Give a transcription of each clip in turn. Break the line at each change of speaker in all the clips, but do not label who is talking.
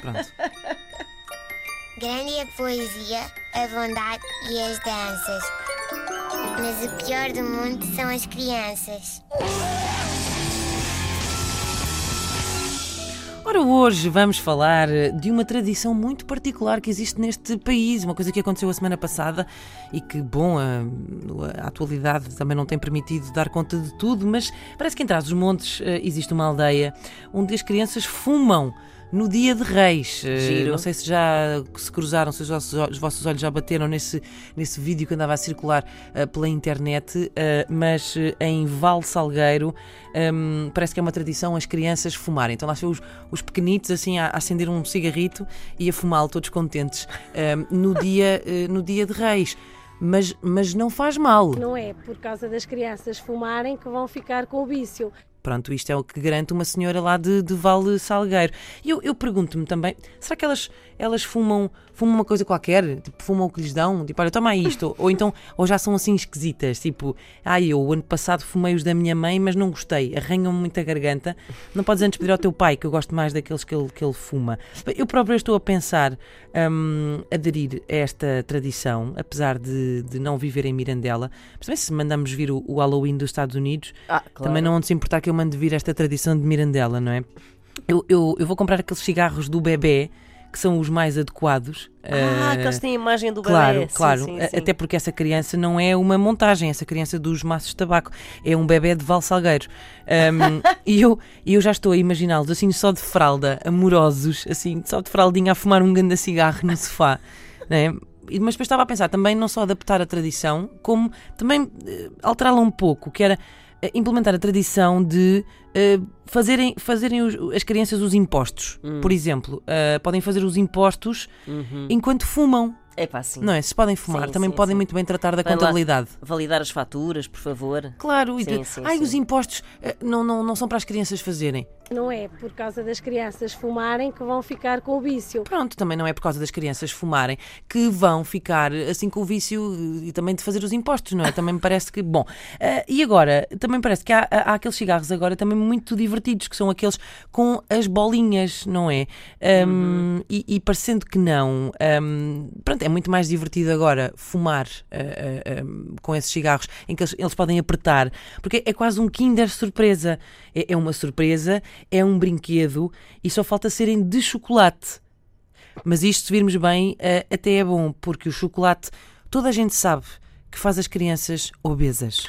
Pronto.
Grande é a poesia, a bondade e as danças. Mas o pior do mundo são as crianças.
Ora, hoje vamos falar de uma tradição muito particular que existe neste país, uma coisa que aconteceu a semana passada e que, bom, a, a atualidade também não tem permitido dar conta de tudo, mas parece que em trás dos montes eh, existe uma aldeia onde as crianças fumam no dia de Reis. Eh,
Giro.
Não sei se já se cruzaram, se os vossos, olhos- os vossos olhos já bateram nesse, nesse vídeo que andava a circular eh, pela internet, eh, mas eh, em Val Salgueiro hum, parece que é uma tradição as crianças fumarem. Então lá se os, os pequenitos assim a, a acender um cigarrito e a fumá-lo todos contentes hum, no, dia, no dia de Reis. Mas, mas não faz mal.
Não é por causa das crianças fumarem que vão ficar com o vício.
Pronto, isto é o que garante uma senhora lá de, de Vale Salgueiro. E eu, eu pergunto-me também, será que elas, elas fumam, fumam uma coisa qualquer? Tipo, fumam o que lhes dão? Tipo, olha, toma isto. ou então, ou já são assim esquisitas, tipo, ah, eu o ano passado fumei os da minha mãe, mas não gostei, arranham-me muito a garganta. Não podes antes pedir ao teu pai, que eu gosto mais daqueles que ele, que ele fuma. Eu próprio estou a pensar hum, aderir a esta tradição, apesar de, de não viver em Mirandela. Mas também se mandamos vir o, o Halloween dos Estados Unidos,
Ah, claro.
também não onde se importar que eu mande vir esta tradição de Mirandela, não é? Eu, eu, eu vou comprar aqueles cigarros do bebê, que são os mais adequados.
Ah,
eh,
que eles têm a imagem do
Claro,
bebê.
Claro.
sim.
Até porque essa criança não é uma montagem, essa criança dos maços de tabaco. É um bebê de Val Salgueiro. Um, e eu, eu já estou a imaginá-los assim, só de fralda, amorosos, assim, só de fraldinha a fumar um grande cigarro no sofá. né? Mas depois estava a pensar também não só adaptar a tradição, como também eh, alterá-la um pouco, que era eh, implementar a tradição de eh, fazerem, fazerem os- as crianças os impostos.
Hum.
Por exemplo, eh, podem fazer os impostos
Uhum.
enquanto fumam.
É pá, sim.
Não é? Se podem fumar,
Sim,
também
sim,
podem
sim.
muito bem tratar da
Vai lá.
contabilidade.
Validar as faturas, por favor.
Claro, e
Sim,
de- ai, os impostos eh, não, não, não são para as crianças fazerem.
Não é por causa das crianças fumarem que vão ficar com o vício.
Pronto, também não é por causa das crianças fumarem que vão ficar assim com o vício e também de fazer os impostos, não é? Também me parece que. Bom, eh, e agora, também parece que há, há aqueles cigarros agora também muito divertidos, que são aqueles com as bolinhas, não é? Um, e, e parecendo que não, um, pronto, é muito mais divertido agora fumar eh, eh, um, com esses cigarros em que eles, eles podem apertar, porque é quase um Kinder surpresa. É, é uma surpresa, é um brinquedo e só falta serem de chocolate. Mas isto, se virmos bem, eh, até é bom, porque o chocolate, toda a gente sabe que faz as crianças obesas.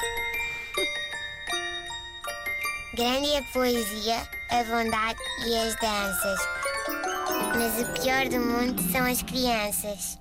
Grande é a poesia, a bondade e as danças. Mas o pior do mundo são as crianças.